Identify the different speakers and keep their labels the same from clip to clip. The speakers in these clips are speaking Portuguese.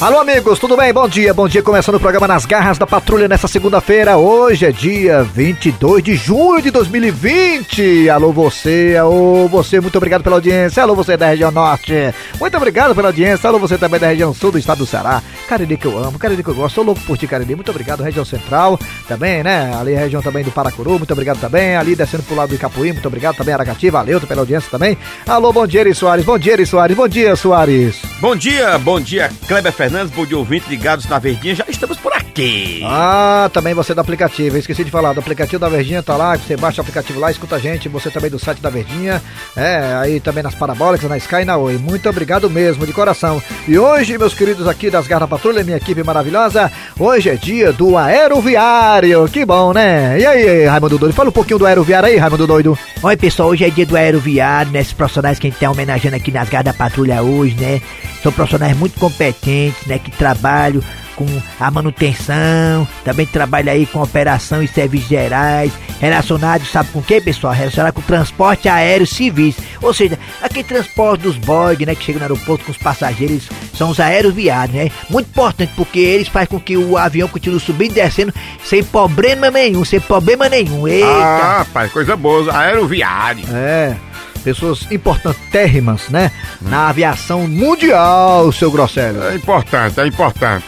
Speaker 1: Alô, amigos, tudo bem? Bom dia, bom dia. Começando o programa Nas Garras da Patrulha nessa segunda-feira. Hoje é dia 22 de junho de 2020. Alô, você, alô, você, muito obrigado pela audiência. Alô, você da região norte, muito obrigado pela audiência. Alô, você também da região sul do estado do Ceará. Cariri que eu amo, Cariri que eu gosto. Sou louco por ti, Cariri. Muito obrigado, região central também, né? Ali, a região também do Paracuru, muito obrigado também. Ali, descendo pro lado do Icapuí, muito obrigado também. Aracati, valeu pela audiência também. Alô, bom dia, Eri Soares. Bom dia, Eri Soares. Bom dia, Soares.
Speaker 2: Bom dia, bom dia, Kleber Fernandes, bom dia, ouvinte ligados na Verdinha, já estamos por aqui.
Speaker 1: Ah, também você do aplicativo, eu esqueci de falar, do aplicativo da Verdinha tá lá, você baixa o aplicativo lá, escuta a gente, você também do site da Verdinha, é, aí também nas parabólicas, na Sky e na Oi. Muito obrigado mesmo, de coração. E hoje, meus queridos aqui das Garra Patrulha, minha equipe maravilhosa, hoje é dia do aeroviário, que bom, né? E aí, Raimundo Doido, fala um pouquinho do aeroviário aí, Raimundo Doido.
Speaker 3: Oi, pessoal, hoje é dia do aeroviário, né? Esses profissionais que a gente tá homenageando aqui nas Garras da Patrulha hoje, né? São profissionais muito competentes, né? Que trabalham com a manutenção, também trabalham aí com operação e serviços gerais, relacionados, sabe com o que, pessoal? Relacionado com transporte aéreo civis. Ou seja, aquele transporte dos Boeing, né? Que chega no aeroporto com os passageiros, são os aeroviários, né? Muito importante, porque eles fazem com que o avião continue subindo e descendo sem problema nenhum, sem problema nenhum. Eita!
Speaker 2: Ah, rapaz, coisa boa, aeroviário.
Speaker 1: É, pessoas importantérrimas, né? Na aviação mundial, seu Grosselho.
Speaker 2: É importante, é importante.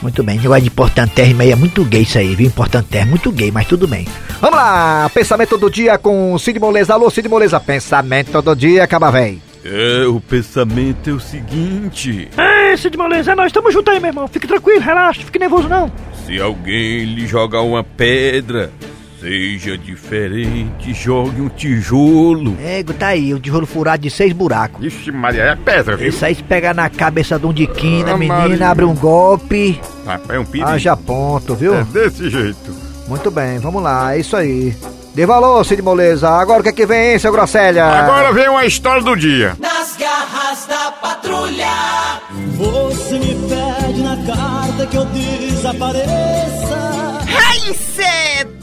Speaker 3: Muito bem, negócio de importantérrimo aí é muito gay isso aí, viu? Importantérrimo, muito gay, mas tudo bem.
Speaker 1: Vamos lá, pensamento do dia com Cid Moleza. Alô, Cid Moleza, pensamento do dia, acaba véi.
Speaker 2: É, o pensamento é o seguinte:
Speaker 4: É, Cid Moleza, nós estamos juntos aí, meu irmão. Fique tranquilo, relaxa, fique nervoso não.
Speaker 2: se alguém lhe jogar uma pedra, seja diferente, jogue um tijolo.
Speaker 3: Ego, tá aí, o tijolo furado de seis buracos.
Speaker 2: Ixi, Maria, é pedra, viu?
Speaker 3: Isso aí se pegar na cabeça de um de quina,
Speaker 2: Ah,
Speaker 3: menina,
Speaker 2: Maria.
Speaker 3: abre um golpe.
Speaker 2: Rapaz, é um perigo.
Speaker 1: Haja ponto, viu?
Speaker 2: É desse jeito.
Speaker 1: Muito bem, vamos lá, é isso aí. Dê valor, Cid Moleza. Agora o que é que vem, hein, seu Grosselha?
Speaker 2: Agora vem uma história do dia.
Speaker 5: Nas garras da patrulha.
Speaker 6: Você me pede na carta que eu desapareça.
Speaker 7: Ai,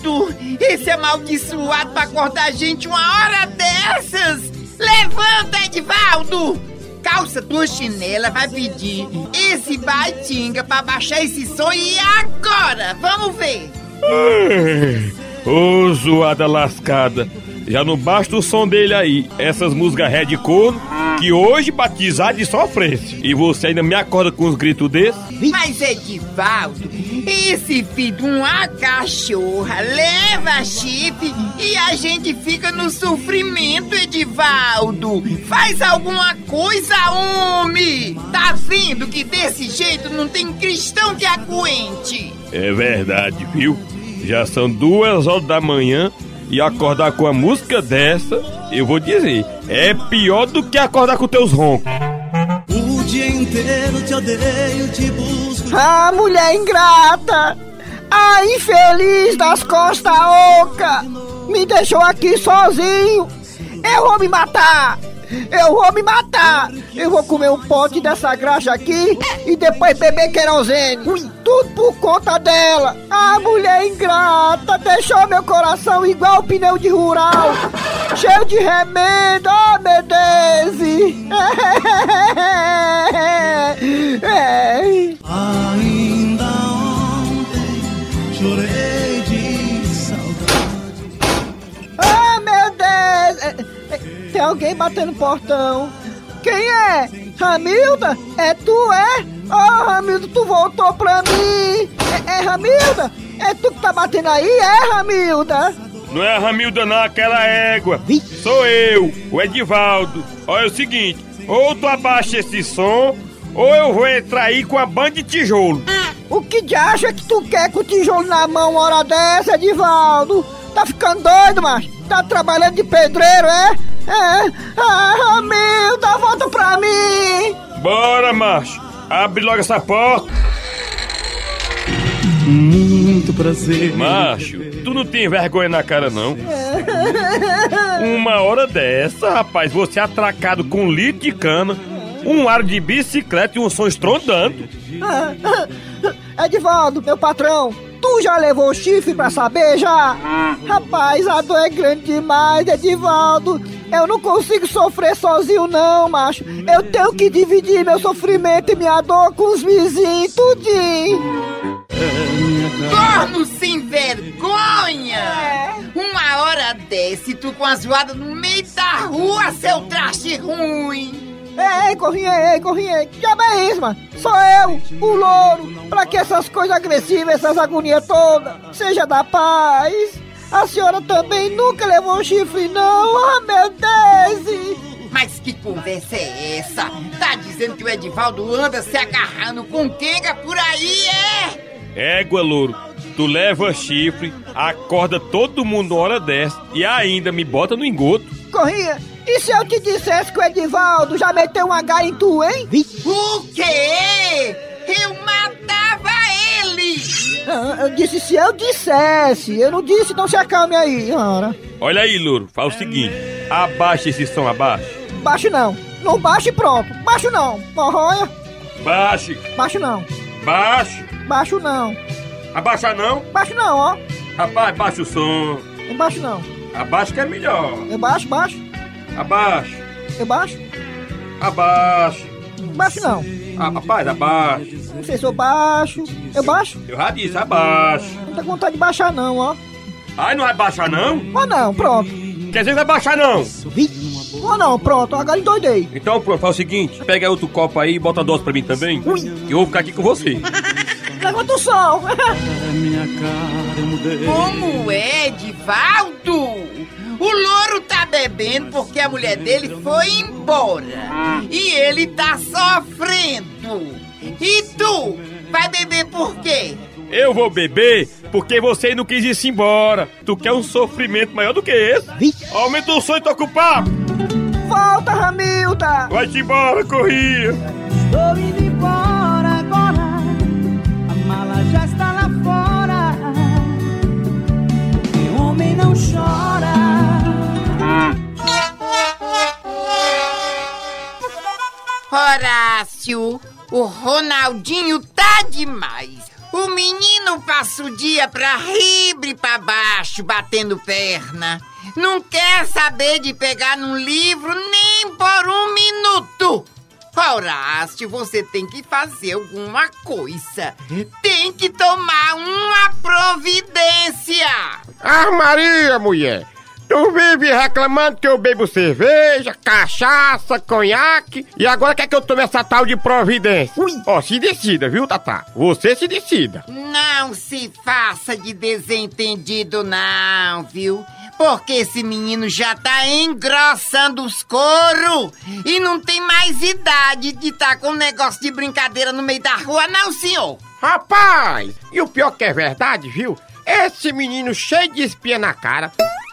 Speaker 7: inseto! Esse amaldiçoado pra acordar a gente uma hora dessas! Levanta, Edvaldo! Calça tua chinela, vai pedir esse baitinga pra baixar esse som e agora! Vamos ver!
Speaker 8: Ô, zoada lascada. Já não basta o som dele aí, essas músicas red corno, que hoje batizar de sofrência. E você ainda me acorda com uns gritos desses?
Speaker 7: Mas, Edivaldo, esse filho de uma cachorra leva chifre e a gente fica no sofrimento, Edivaldo. Faz alguma coisa, homem! Tá vendo que desse jeito não tem cristão que aguente?
Speaker 8: É verdade, viu? Já são duas horas da manhã e acordar com a música dessa, eu vou dizer, é pior do que acordar com teus roncos.
Speaker 6: O dia inteiro te odeio, te busco.
Speaker 4: Ah, mulher ingrata! Ah, infeliz das costas oca! Me deixou aqui sozinho! Eu vou me matar! Eu vou me matar! Eu vou comer um pote dessa graxa aqui e depois beber querosene! Tudo por conta dela! Ah, mulher ingrata! Deixou meu coração igual pneu de rural! Cheio de remendo! Oh, meu Deus! É.
Speaker 6: Ainda ontem chorei de saudade.
Speaker 4: Ah, meu Deus! É, é, Tem alguém batendo no portão. Quem é? Ramilda? É tu, é? Oh, Ramilda, tu voltou pra mim! É, é Ramilda? É tu que tá batendo aí, é, Ramilda?
Speaker 8: Não é a Ramilda não, aquela égua. Sou eu, o Edivaldo. Olha é o seguinte, ou tu abaixa esse som, ou eu vou entrar aí com a banda de tijolo.
Speaker 4: O que de acha que tu quer com o tijolo na mão uma hora dessa, Edivaldo? Tá ficando doido, macho? Tá trabalhando de pedreiro, é? É? Ah, Ramilda, volta pra mim!
Speaker 8: Bora, macho. Abre logo essa porta.
Speaker 6: Muito prazer.
Speaker 8: Macho, tu não tem vergonha na cara, não? Uma hora dessa, rapaz, você é atracado com um litro de cana, um ar de bicicleta e um som estrondando.
Speaker 4: Edivaldo, meu patrão, Tu já levou chifre pra saber já? Rapaz, a dor é grande demais, Edivaldo. Eu não consigo sofrer sozinho não, macho. Eu tenho que dividir meu sofrimento e minha dor com os vizinhos, tudinho.
Speaker 7: Corno sem vergonha! Uma hora desse, tu com a zoada no meio da rua, seu traste ruim!
Speaker 4: Ei, corrinha, ei, corrinha, que diabo é isso, mano? Sou eu, o louro. Pra que essas coisas agressivas, essas agonias todas? Seja da paz. A senhora também nunca levou um chifre, não? Ah, meu Deus!
Speaker 7: Mas que conversa é essa? Tá dizendo que o Edivaldo anda se agarrando com quenga por aí, é?
Speaker 8: Égua, louro. Tu leva chifre, acorda todo mundo uma hora dessa e ainda me bota no engoto.
Speaker 4: Corrinha, e se eu te dissesse que o Edivaldo já meteu um H em tu, hein?
Speaker 7: O quê? Eu matava ele!
Speaker 4: Ah, eu disse se eu dissesse. Eu não disse, então se acalme aí, ora.
Speaker 8: Olha aí, louro, faz o seguinte: abaixa esse som abaixo.
Speaker 4: Baixo não. Não baixe e pronto. Baixo não. Morronha.
Speaker 8: Baixe,
Speaker 4: Baixo não.
Speaker 8: baixe.
Speaker 4: Baixo não.
Speaker 8: Abaixa não.
Speaker 4: Baixo não, ó.
Speaker 8: Rapaz, baixa o som.
Speaker 4: Eu baixo não.
Speaker 8: Abaixa que é melhor.
Speaker 4: Eu baixo, baixo.
Speaker 8: Abaixa,
Speaker 4: Eu baixo.
Speaker 8: abaixa.
Speaker 4: Baixo não.
Speaker 8: Ah, rapaz, abaixa.
Speaker 4: Não sei se eu baixo. Eu baixo.
Speaker 8: Eu já disse, abaixa.
Speaker 4: Não com vontade de baixar não, ó.
Speaker 8: Ai, não vai baixar não?
Speaker 4: Ou não, pronto.
Speaker 8: Quer dizer vai baixar não?
Speaker 4: Ou não, pronto. Agora endoidei.
Speaker 8: Então pronto, faz o seguinte: pega outro copo aí e bota a dose pra mim também. Que eu vou ficar aqui com você.
Speaker 4: Levanta o som.
Speaker 9: É minha cara, eu mudei.
Speaker 7: Como é, Edivaldo? O louro tá bebendo porque a mulher dele foi embora. E ele tá sofrendo. E tu? Vai beber por quê?
Speaker 8: Eu vou beber porque você não quis ir embora. Tu quer um sofrimento maior do que esse? Aumenta o som e toca o papo.
Speaker 4: Volta, Ramilda.
Speaker 8: Vai-te embora, corria.
Speaker 7: Horácio, o Ronaldinho tá demais. O menino passa o dia pra ribre e pra baixo, batendo perna. Não quer saber de pegar num livro nem por um minuto. Horácio, você tem que fazer alguma coisa. Tem que tomar uma providência.
Speaker 10: Ah, Maria, mulher! Tu vive reclamando que eu bebo cerveja, cachaça, conhaque e agora quer que eu tome essa tal de providência? Ó, se decida, viu, Tatá? Você se decida.
Speaker 7: Não se faça de desentendido, não, viu? Porque esse menino já tá engrossando os coros e não tem mais idade de tá com um negócio de brincadeira no meio da rua, não, senhor.
Speaker 10: Rapaz, e o pior que é verdade, viu? Esse menino cheio de espinha na cara,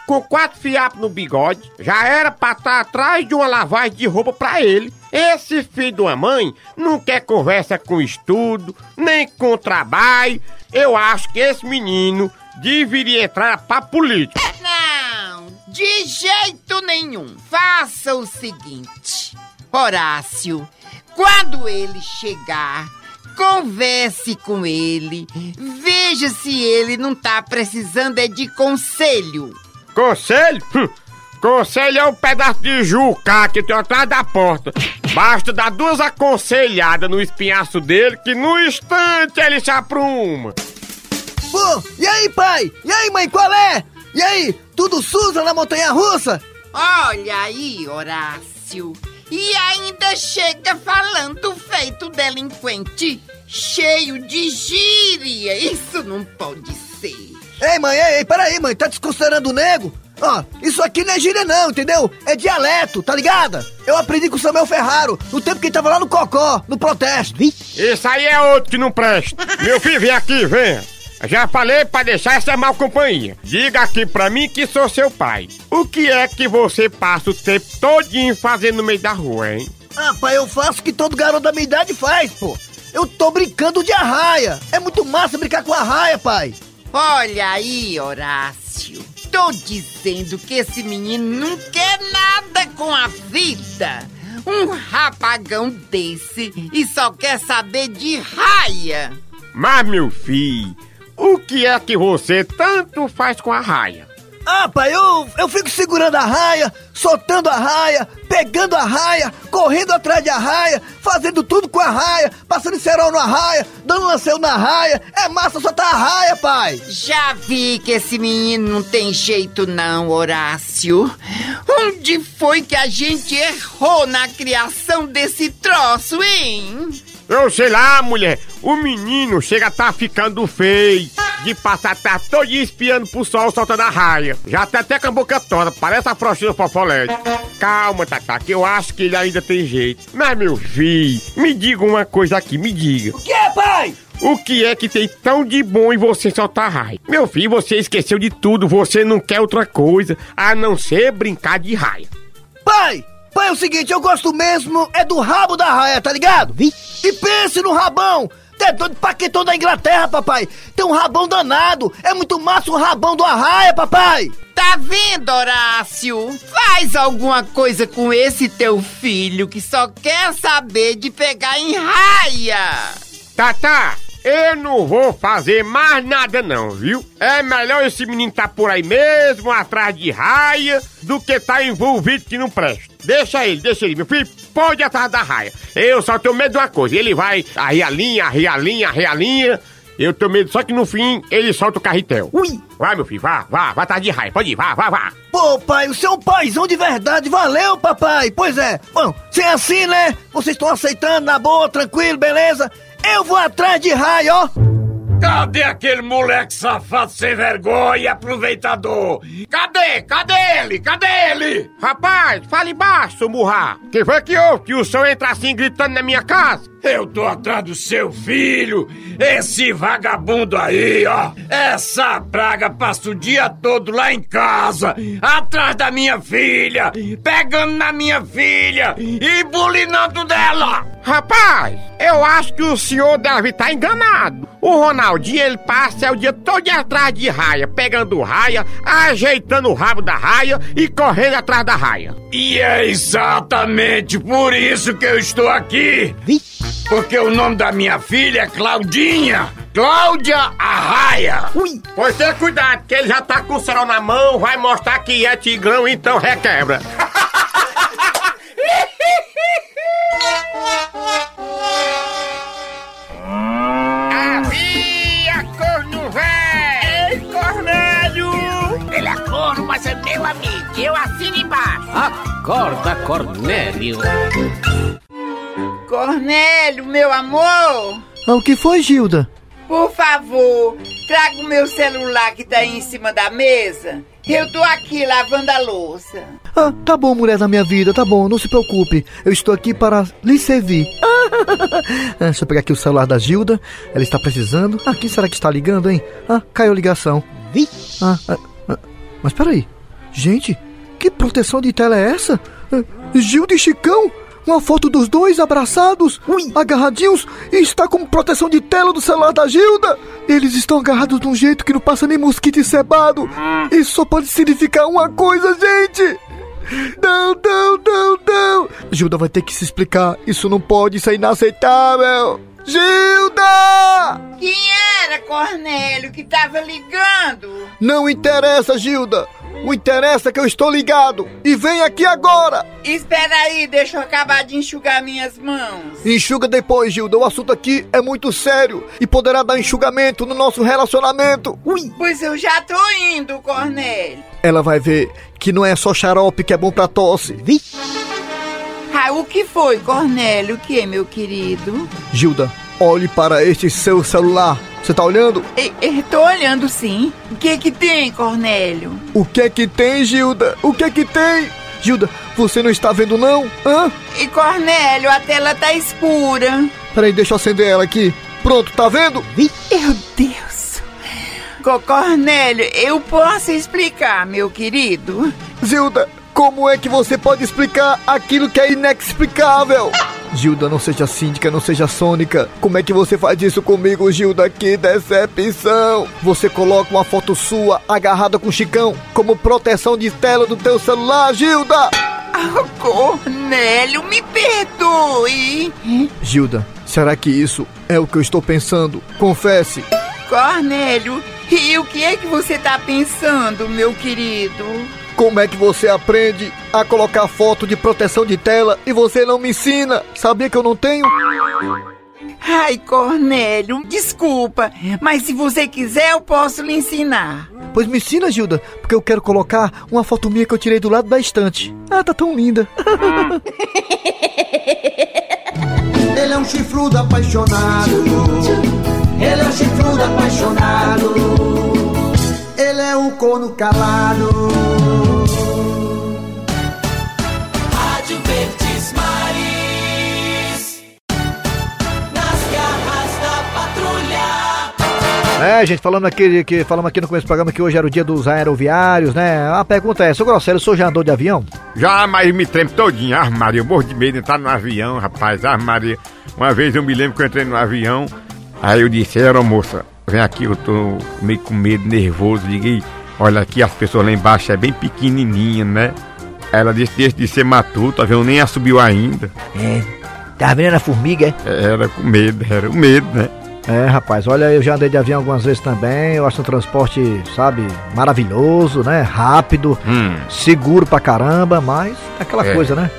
Speaker 10: com quatro fiapos no bigode, já era pra estar atrás de uma lavagem de roupa pra ele. Esse filho de uma mãe não quer conversa com estudo, nem com trabalho. Eu acho que esse menino deveria entrar pra política.
Speaker 7: Não, de jeito nenhum. Faça o seguinte, Horácio, quando ele chegar, converse com ele, veja se ele não tá precisando é de conselho.
Speaker 10: Conselho? Hum, Conselho é um pedaço de juca que tem atrás da porta. Basta dar duas aconselhadas no espinhaço dele que no instante ele se apruma.
Speaker 4: Pô, e aí, pai? E aí, mãe, qual é? E aí, tudo suja na montanha russa?
Speaker 7: Olha aí, Horácio. E ainda chega falando feito delinquente, cheio de gíria. Isso não pode ser.
Speaker 4: Ei, mãe, ei, ei, peraí, mãe, tá desconsiderando o nego? Ó, isso aqui não é gíria não, entendeu? É dialeto, tá ligada? Eu aprendi com o Samuel Ferraro, no tempo que ele tava lá no Cocó, no protesto.
Speaker 10: Isso aí é outro que não presta. Meu filho, vem aqui, venha. Já falei pra deixar essa mal companhia. Diga aqui pra mim que sou seu pai. O que é que você passa o tempo todinho fazendo no meio da rua, hein?
Speaker 4: Ah, pai, eu faço o que todo garoto da minha idade faz, pô. Eu tô brincando de arraia. É muito massa brincar com arraia, pai.
Speaker 7: Olha aí, Horácio. Tô dizendo que esse menino não quer nada com a vida. Um rapagão desse e só quer saber de raia.
Speaker 10: Mas, meu filho, o que é que você tanto faz com a raia?
Speaker 11: Ah, pai, eu, eu fico segurando a raia, soltando a raia, pegando a raia, correndo atrás de raia, fazendo tudo com a raia, passando cerol na raia, dando lanceio na raia. É massa soltar a raia, pai.
Speaker 7: Já vi que esse menino não tem jeito não, Horácio. Onde foi que a gente errou na criação desse troço, hein?
Speaker 10: Eu sei lá, mulher, o menino chega a tá ficando feio. De passar tá todo dia espiando pro sol soltando a raia. Já tá até com a boca toda, parece a frostinha fofolete. Calma, Tatá, que eu acho que ele ainda tem jeito. Mas, meu filho, me diga uma coisa aqui, me diga.
Speaker 11: O que é, pai?
Speaker 10: O que é que tem tão de bom em você soltar raia? Meu filho, você esqueceu de tudo, você não quer outra coisa a não ser brincar de raia.
Speaker 11: Pai! Pai, é o seguinte, eu gosto mesmo é do rabo da raia, tá ligado? E pense no rabão! Tem doido paquetão da Inglaterra, papai! Tem um rabão danado! É muito massa o rabão do arraia, papai!
Speaker 7: Tá vendo, Horácio? Faz alguma coisa com esse teu filho que só quer saber de pegar em raia.
Speaker 10: Tatá, eu não vou fazer mais nada não, viu? É melhor esse menino tá por aí mesmo, atrás de raia, do que tá envolvido que não presta. Deixa ele, deixa ele, meu filho, pode ir atrás da raia. Eu só tenho medo de uma coisa, ele vai arria a linha, a linha, a linha. Eu tenho medo só que no fim ele solta o carretel.
Speaker 11: Ui!
Speaker 10: Vai, meu filho, vá, vá, vá atrás de raia, pode ir, vá, vá, vá.
Speaker 11: Pô, pai, o seu paizão de verdade, valeu, papai! Pois é, bom, se é assim, né? Vocês estão aceitando, na boa, tranquilo, beleza? Eu vou atrás de raio, ó!
Speaker 12: Cadê aquele moleque safado sem vergonha, aproveitador? Cadê? Cadê ele? Cadê ele?
Speaker 10: Rapaz, fale baixo, murra. Que foi que houve que o senhor entra assim gritando na minha casa?
Speaker 12: Eu tô atrás do seu filho, esse vagabundo aí, ó. Essa praga passa o dia todo lá em casa, atrás da minha filha, pegando na minha filha e bulinando dela.
Speaker 10: Rapaz, eu acho que o senhor deve estar enganado. O Ronaldinho, ele passa o dia todo atrás de raia, pegando raia, ajeitando o rabo da raia e correndo atrás da raia.
Speaker 12: E é exatamente por isso que eu estou aqui. Porque o nome da minha filha é Claudinha. Cláudia Arraia.
Speaker 10: Ui. Pois tenha cuidado, que ele já tá com o cerol na mão, vai mostrar que é tigrão, então requebra.
Speaker 7: Eu assino embaixo.
Speaker 13: Acorda, Cornélio.
Speaker 7: Cornélio, meu amor,
Speaker 11: Ah, o que foi, Gilda?
Speaker 7: por favor, traga o meu celular que tá aí em cima da mesa. Eu tô aqui lavando a louça.
Speaker 11: Ah, tá bom, mulher da minha vida, tá bom, não se preocupe. Eu estou aqui para lhe servir. Ah, deixa eu pegar aqui o celular da Gilda. Ela está precisando. Ah, quem será que está ligando, hein? Ah, caiu a ligação. Ah, ah, ah, mas peraí. Gente, que proteção de tela é essa? Ah, Gilda e Chicão? Uma foto dos dois abraçados, agarradinhos, e está com proteção de tela do celular da Gilda. Eles estão agarrados de um jeito que não passa nem mosquito encebado. Isso só pode significar uma coisa, gente. Não, não, não, não. Gilda vai ter que se explicar. Isso não pode, isso é inaceitável. Gilda!
Speaker 7: Quem era, Cornélio, que tava ligando?
Speaker 11: Não interessa, Gilda. O interessa é que eu estou ligado. E vem aqui agora.
Speaker 7: Espera aí, deixa eu acabar de enxugar minhas mãos.
Speaker 11: Enxuga depois, Gilda. O assunto aqui é muito sério e poderá dar enxugamento no nosso relacionamento. Ui.
Speaker 7: Pois eu já tô indo, Cornélio.
Speaker 11: Ela vai ver que não é só xarope que é bom pra tosse.
Speaker 7: Ah, o que foi, Cornélio? O que, meu querido?
Speaker 11: Gilda, olhe para este seu celular. Você tá olhando?
Speaker 7: Tô olhando sim. O que que tem, Cornélio?
Speaker 11: O que é que tem, Gilda? O que é que tem? Gilda, você não está vendo não? Hã?
Speaker 7: E Cornélio, a tela tá escura.
Speaker 11: Peraí, deixa eu acender ela aqui. Pronto, tá vendo?
Speaker 7: Meu Deus. Co Cornélio, eu posso explicar, meu querido?
Speaker 11: Gilda, como é que você pode explicar aquilo que é inexplicável? Gilda, não seja síndica, não seja sônica. Como é que você faz isso comigo, Gilda? Que decepção! Você coloca uma foto sua agarrada com o Chicão como proteção de tela do teu celular, Gilda!
Speaker 7: Ah, Cornélio, me perdoe.
Speaker 11: Gilda, será que isso é o que eu estou pensando? Confesse.
Speaker 7: Cornélio, e o que é que você tá pensando, meu querido?
Speaker 1: Como é que você aprende a colocar foto de proteção de tela e você não me ensina? Sabia que eu não tenho?
Speaker 7: Ai, Cornélio, desculpa, mas se você quiser eu posso lhe ensinar.
Speaker 1: Pois me ensina, Gilda, porque eu quero colocar uma foto minha que eu tirei do lado da estante. Ah, tá tão linda.
Speaker 6: Ele é um chifrudo apaixonado. Ele é um chifrudo apaixonado. Ele é um corno calado.
Speaker 1: É, gente, falando aqui, que, falamos aqui no começo do programa que hoje era o dia dos aeroviários, né? A pergunta é, seu Grosselio, o senhor já andou de avião?
Speaker 10: Já, mas me treme todinho. Ah, Maria, eu morro de medo de entrar no avião, rapaz. Ah, Maria. Uma vez eu me lembro que eu entrei no avião, aí eu disse, aeromoça, vem aqui, eu tô meio com medo, nervoso. Liguei, olha aqui, as pessoas lá embaixo é bem pequenininha, né? Ela disse, deixa de ser matuto, o avião nem subiu ainda.
Speaker 3: É, tá vendo a formiga, é?
Speaker 10: Era com medo, era o medo, né?
Speaker 1: É, rapaz, olha, eu já andei de avião algumas vezes também. Eu acho um transporte, sabe, maravilhoso, né? Rápido,
Speaker 10: Hum.
Speaker 1: seguro pra caramba, mas é aquela
Speaker 10: É.
Speaker 1: coisa, né?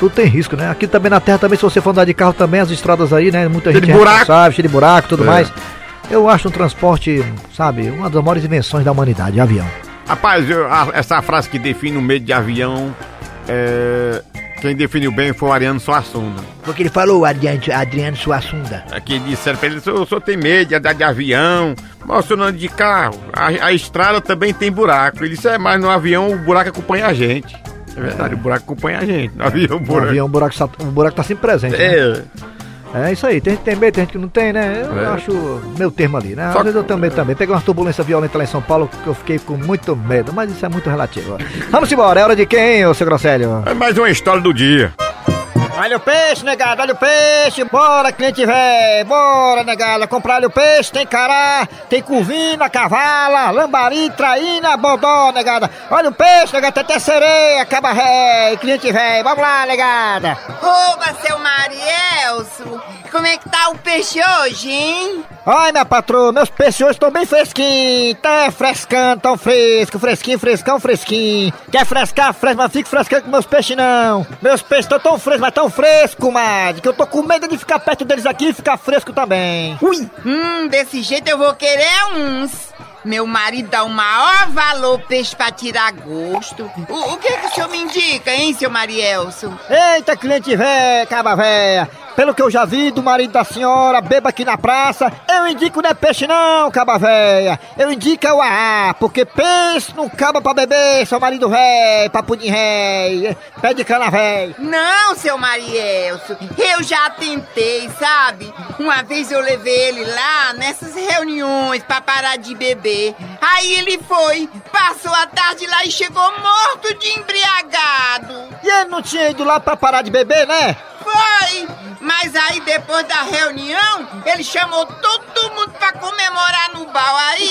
Speaker 1: Tudo tem risco, né? Aqui também na terra, também, se você for andar de carro também, as estradas aí, né? Muita
Speaker 10: Cheio
Speaker 1: gente
Speaker 10: de buraco.
Speaker 1: sabe, cheio de buraco e tudo
Speaker 10: É.
Speaker 1: mais. Eu acho um transporte, sabe, uma das maiores invenções da humanidade, avião.
Speaker 10: Rapaz, eu- a- essa frase que define o medo de avião, é, quem definiu bem foi o Ariano Suassuna.
Speaker 3: Foi o que ele falou, Adriano, Adriano Suassunda.
Speaker 10: Aqui disseram pra ele, o senhor, tem medo de andar de avião, mas o senhor não anda de carro. A, a estrada também tem buraco. Ele disse, é, mas no avião o buraco acompanha a gente. É verdade, o buraco acompanha a gente. No avião o
Speaker 1: No
Speaker 10: buraco.
Speaker 1: avião, o buraco, o buraco tá sempre presente. né?
Speaker 10: É,
Speaker 1: É isso aí, tem gente que tem medo, tem gente que não tem, né? Eu
Speaker 10: É.
Speaker 1: acho meu termo ali, né? Às
Speaker 10: Só
Speaker 1: vezes eu tenho medo também. Peguei uma turbulência violenta lá em São Paulo que eu fiquei com muito medo, mas isso é muito relativo. Vamos embora, é hora de quem, ô seu Grosselio?
Speaker 10: é mais uma história do dia.
Speaker 14: Olha o peixe, negado, olha o peixe. Bora, cliente véi. Bora, negada. Comprar o peixe. Tem cará, tem curvina, cavala, lambari, traína, bodó, negada. Olha o peixe, negada. Tem até sereia, caba ré, cliente véi. Vamos lá, negada.
Speaker 7: Oba, seu Marielso, como é que tá o peixe hoje, hein?
Speaker 14: Ai, minha patroa, meus peixes hoje estão bem fresquinhos. Tá frescando, tão fresco, fresquinho, frescão, fresquinho. Quer frescar, fresca, mas fica frescando com meus peixes não. Meus peixes estão tão frescos, mas tão fresco, madre, que eu tô com medo de ficar perto deles aqui e ficar fresco também. Ui!
Speaker 7: Hum, desse jeito eu vou querer uns. Meu marido dá o maior valor peixe pra tirar gosto. O, o que que o senhor me indica, hein, seu Marielso?
Speaker 14: Eita, cliente véia, caba véia. Pelo que eu já vi do marido da senhora, beba aqui na praça, eu indico não é peixe não, caba véia. Eu indico é o AA, porque peixe não caba pra beber, seu marido véi, papudim réi, pé de cana véi.
Speaker 7: Não, seu Marielso, eu já tentei, sabe? Uma vez eu levei ele lá nessas reuniões pra parar de beber. Aí ele foi, passou a tarde lá e chegou morto de embriagado.
Speaker 14: E ele não tinha ido lá pra parar de beber, né?
Speaker 7: Mas aí depois da reunião, ele chamou todo mundo pra comemorar no bar aí.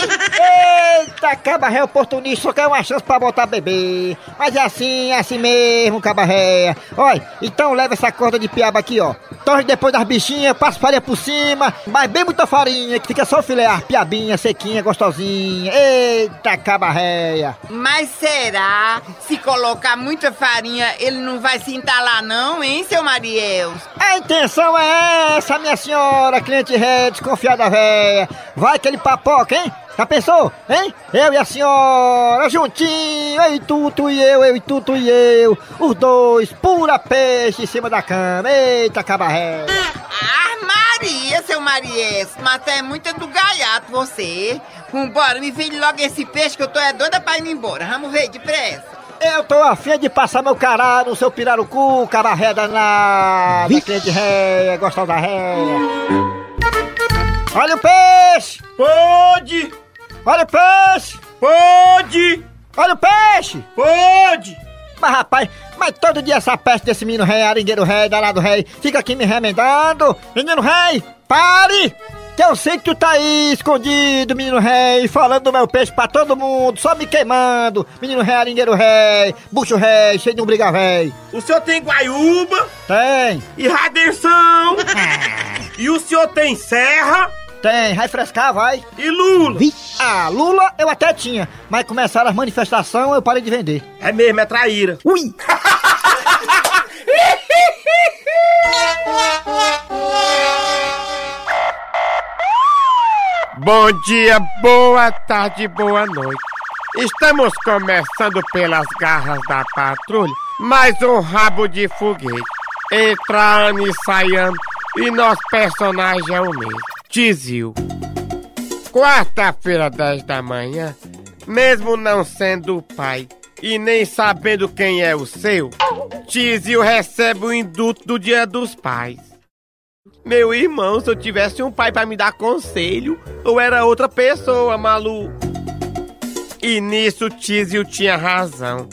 Speaker 14: Eita, caba ré oportunista, só quer uma chance pra botar bebê. Mas é assim, é assim mesmo, caba ré. Olha, então leva essa corda de piaba aqui, ó. Torre depois das bichinhas, passa farinha por cima, mas bem muita farinha, que fica só filé, piabinha, sequinha, gostosinha. Eita, caba réia.
Speaker 7: Mas será? Se colocar muita farinha, ele não vai se entalar não, hein, seu Mariels?
Speaker 14: A intenção é essa, minha senhora, cliente ré, desconfiada véia. Vai que ele papoca, hein? Já pensou, hein? Eu e a senhora, juntinho, eu e tu, tu e eu, eu e tu, tu e eu. Os dois, pura peixe em cima da cama. Eita, cabaré.
Speaker 7: Ah, Maria, seu Mariels, mas é muito do gaiato você. Vambora, me vende logo esse peixe que eu tô é doida pra ir embora. Vamos ver, depressa.
Speaker 14: Eu tô afim de passar meu cará no seu pirarucu, cabaré danada. Cliente ré, gostosa ré. Olha o peixe!
Speaker 8: Pode!
Speaker 14: Olha o peixe!
Speaker 8: Pode!
Speaker 14: Olha o peixe!
Speaker 8: Pode!
Speaker 14: Mas rapaz, mas todo dia essa peste desse menino rei, aringueiro rei, danado rei, fica aqui me remendando. Menino rei, pare! Que eu sei que tu tá aí escondido, menino rei, falando do meu peixe pra todo mundo, só me queimando. Menino rei, aringueiro rei, bucho rei, cheio de um briga rei.
Speaker 8: O senhor tem guaiúba
Speaker 14: Tem,
Speaker 8: e radenção. e o senhor tem serra.
Speaker 14: Tem, vai frescar, vai.
Speaker 8: E Lula?
Speaker 14: Ah, Lula eu até tinha, mas começaram as manifestações eu parei de vender.
Speaker 8: É mesmo, é traíra.
Speaker 14: Ui!
Speaker 10: Bom dia, boa tarde, boa noite. Estamos começando pelas garras da patrulha, mais um rabo de foguete. Entrando e saindo, e nosso personagem é o mesmo, Tizil. Quarta-feira, 10 da manhã, mesmo não sendo pai e nem sabendo quem é o seu, Tizil recebe o induto do dia dos pais. Meu irmão, se eu tivesse um pai pra me dar conselho, eu era outra pessoa, maluco. E nisso Tizio tinha razão.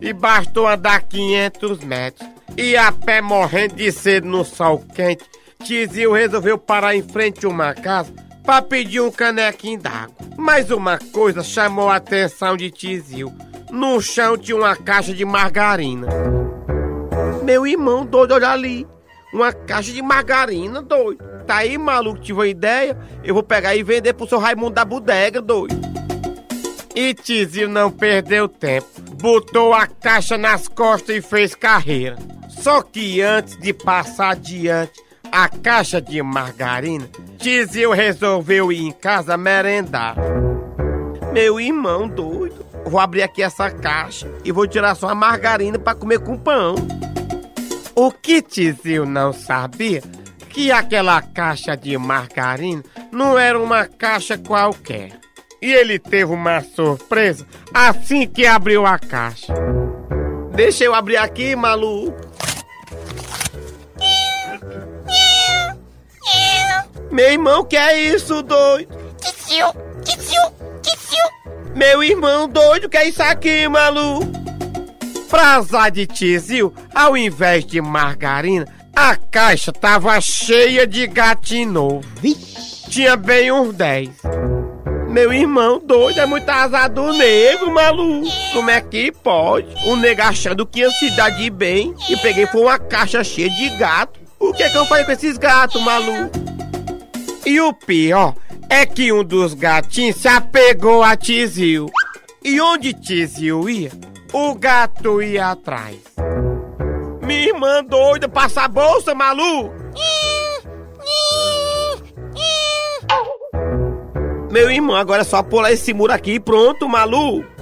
Speaker 10: E bastou andar 500 metros. E a pé morrendo de sede no sol quente, Tizio resolveu parar em frente a uma casa pra pedir um canequinho d'água. Mas uma coisa chamou a atenção de Tizio. No chão tinha uma caixa de margarina. Meu irmão, doido, olha ali. Uma caixa de margarina, doido. Tá aí, maluco, tive uma ideia. Eu vou pegar e vender pro seu Raimundo da bodega, doido. E Tizio não perdeu tempo. Botou a caixa nas costas e fez carreira. Só que antes de passar adiante a caixa de margarina, Tizio resolveu ir em casa merendar. Meu irmão doido, vou abrir aqui essa caixa e vou tirar só a margarina pra comer com pão. O que Tizio não sabia que aquela caixa de margarina não era uma caixa qualquer. E ele teve uma surpresa assim que abriu a caixa. Deixa eu abrir aqui, maluco. Meu irmão, que é isso, doido? Meu irmão doido, que é isso aqui, maluco? Pra azar de Tizil, ao invés de margarina, a caixa tava cheia de gatinho novo. Tinha bem uns 10. Meu irmão doido, é muito azar do nego, maluco. Como é que pode? O nego achando que ia se dar de bem e peguei foi uma caixa cheia de gato. O que é que eu falei com esses gatos, maluco? E o pior é que um dos gatinhos se apegou a Tizil. E onde Tizil ia, o gato ia atrás. Minha irmã doida, passa a bolsa, maluco! Meu irmão, agora é só pular esse muro aqui e pronto, maluco!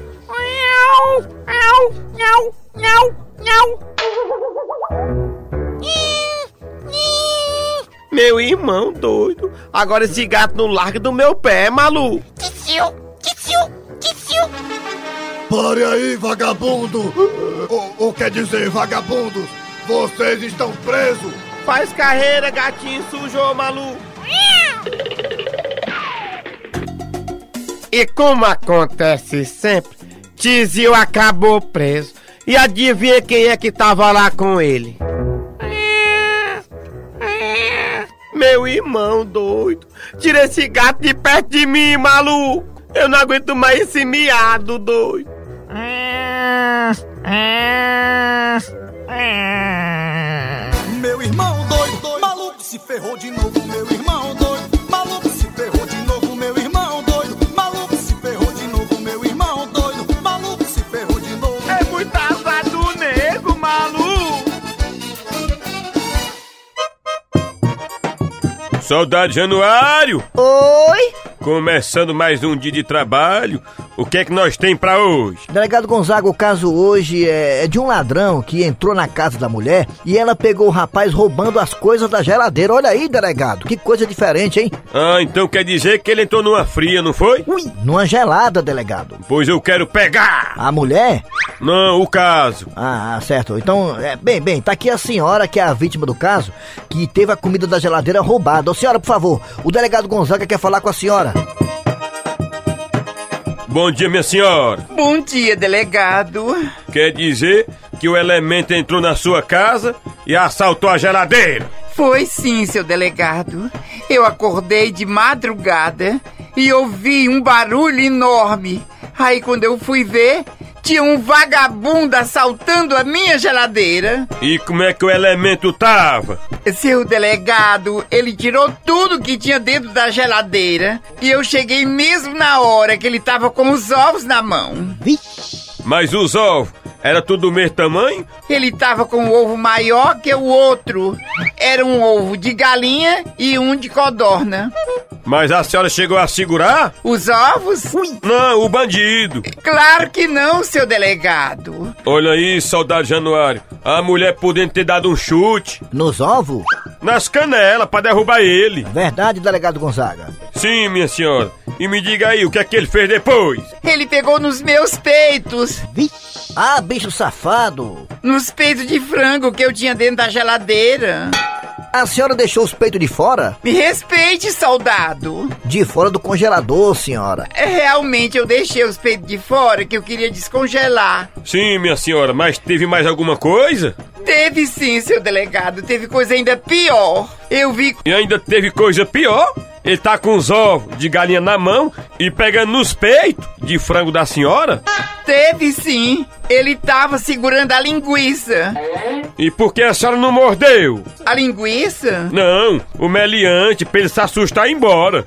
Speaker 10: Meu irmão doido, agora esse gato não larga do meu pé, maluco!
Speaker 15: Pare aí, vagabundo! O, o quer dizer, vagabundos? Vocês estão presos!
Speaker 10: Faz carreira, gatinho sujo, maluco! E como acontece sempre, Tizio acabou preso. E adivinha quem é que tava lá com ele? Meu irmão doido. Tira esse gato de perto de mim, maluco. Eu não aguento mais esse miado doido.
Speaker 6: Meu irmão doido, maluco se ferrou de novo, meu irmão
Speaker 8: Soldado Januário!
Speaker 1: Oi?
Speaker 8: Começando mais um dia de trabalho. O que é que nós tem pra hoje?
Speaker 1: Delegado Gonzaga, o caso hoje é é de um ladrão que entrou na casa da mulher e ela pegou o rapaz roubando as coisas da geladeira. Olha aí, delegado, que coisa diferente, hein?
Speaker 8: Ah, então quer dizer que ele entrou numa fria, não foi?
Speaker 1: Ui, numa gelada, delegado.
Speaker 8: Pois eu quero pegar!
Speaker 1: A mulher?
Speaker 8: Não, o caso.
Speaker 1: Ah, ah, certo. Então, é, bem, bem, tá aqui a senhora que é a vítima do caso, que teve a comida da geladeira roubada. Ô, senhora, por favor, o delegado Gonzaga quer falar com a senhora.
Speaker 8: Bom dia, minha senhora.
Speaker 7: Bom dia, delegado.
Speaker 8: Quer dizer que o elemento entrou na sua casa e assaltou a geladeira?
Speaker 7: Foi sim, seu delegado. Eu acordei de madrugada e ouvi um barulho enorme. Aí quando eu fui ver, tinha um vagabundo assaltando a minha geladeira.
Speaker 8: E como é que o elemento tava?
Speaker 7: Seu delegado, ele tirou tudo que tinha dentro da geladeira e eu cheguei mesmo na hora que ele tava com os ovos na mão.
Speaker 8: Mas os ovos, era tudo do mesmo tamanho?
Speaker 7: Ele tava com um ovo maior que o outro. Era um ovo de galinha e um de codorna.
Speaker 8: Mas a senhora chegou a segurar?
Speaker 7: Os ovos?
Speaker 8: Não, o bandido.
Speaker 7: Claro que não, seu delegado.
Speaker 8: Olha aí, soldado Januário. A mulher podendo ter dado um chute
Speaker 1: Nos ovos?
Speaker 8: nas canelas pra derrubar ele.
Speaker 1: Verdade, delegado Gonzaga.
Speaker 8: Sim, minha senhora. E me diga aí, o que é que ele fez depois?
Speaker 7: Ele pegou nos meus peitos.
Speaker 1: Ah, bicho safado.
Speaker 7: Nos peitos de frango que eu tinha dentro da geladeira.
Speaker 1: A senhora deixou os peitos de fora?
Speaker 7: Me respeite, soldado.
Speaker 1: De fora do congelador, senhora.
Speaker 7: É, Realmente eu deixei os peitos de fora que eu queria descongelar.
Speaker 8: Sim, minha senhora, mas teve mais alguma coisa?
Speaker 7: Teve sim, seu delegado. Teve coisa ainda pior. Eu vi.
Speaker 8: E ainda teve coisa pior? Ele tá com os ovos de galinha na mão e pegando nos peitos de frango da senhora?
Speaker 7: Teve sim. Ele tava segurando a linguiça.
Speaker 8: E por que a senhora não mordeu?
Speaker 7: A linguiça?
Speaker 8: Não, o meliante pra ele se assustar e ir embora.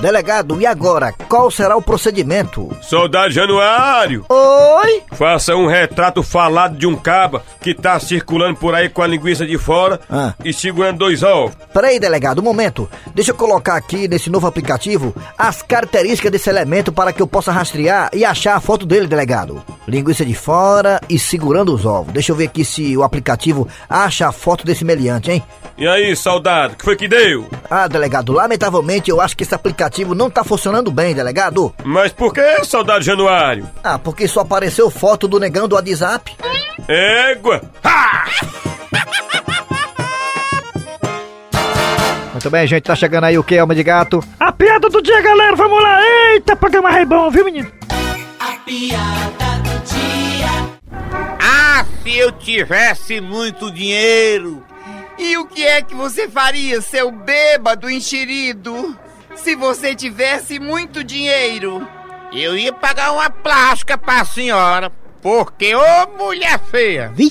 Speaker 1: Delegado, e agora? Qual será o procedimento?
Speaker 8: Soldado Januário,
Speaker 1: Oi?
Speaker 8: faça um retrato falado de um caba que tá circulando por aí com a linguiça de fora
Speaker 1: Ah.
Speaker 8: e segurando dois ovos.
Speaker 1: Peraí, delegado, um momento. Deixa eu colocar aqui nesse novo aplicativo as características desse elemento para que eu possa rastrear e achar a foto dele, delegado. Linguiça de fora e segurando os ovos. Deixa eu ver aqui se o aplicativo acha a foto desse meliante, hein?
Speaker 8: E aí, soldado, o que foi que deu?
Speaker 1: Ah, delegado, lamentavelmente eu acho que esse aplicativo não tá funcionando bem, delegado.
Speaker 8: Mas por que, soldado Januário?
Speaker 1: Ah, porque só apareceu foto do negão do WhatsApp.
Speaker 8: Égua! Ha!
Speaker 1: Muito bem, gente, tá chegando aí o que, Alma de Gato?
Speaker 4: A piada do dia, galera, vamos lá. Eita, programa rei bom, viu, menino?
Speaker 5: A piada do dia.
Speaker 10: Ah, se eu tivesse muito dinheiro.
Speaker 7: E o que é que você faria, seu bêbado enxerido? Se você tivesse muito dinheiro.
Speaker 10: Eu ia pagar uma plástica pra senhora. Porque, ô mulher feia!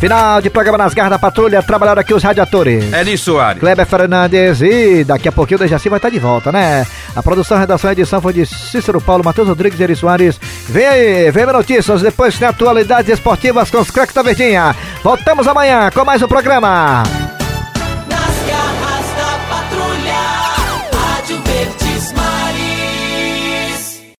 Speaker 1: Final de programa nas garras da patrulha, trabalharam aqui os radiadores.
Speaker 16: Eli Soares.
Speaker 1: Kleber Fernandes e daqui a pouquinho o Dejaci vai estar de volta, né? A produção, redação e edição foi de Cícero Paulo, Matheus Rodrigues e Eri Soares. Vem aí, vem notícias, depois tem atualidades esportivas com os craques da Verdinha. Voltamos amanhã com mais um programa.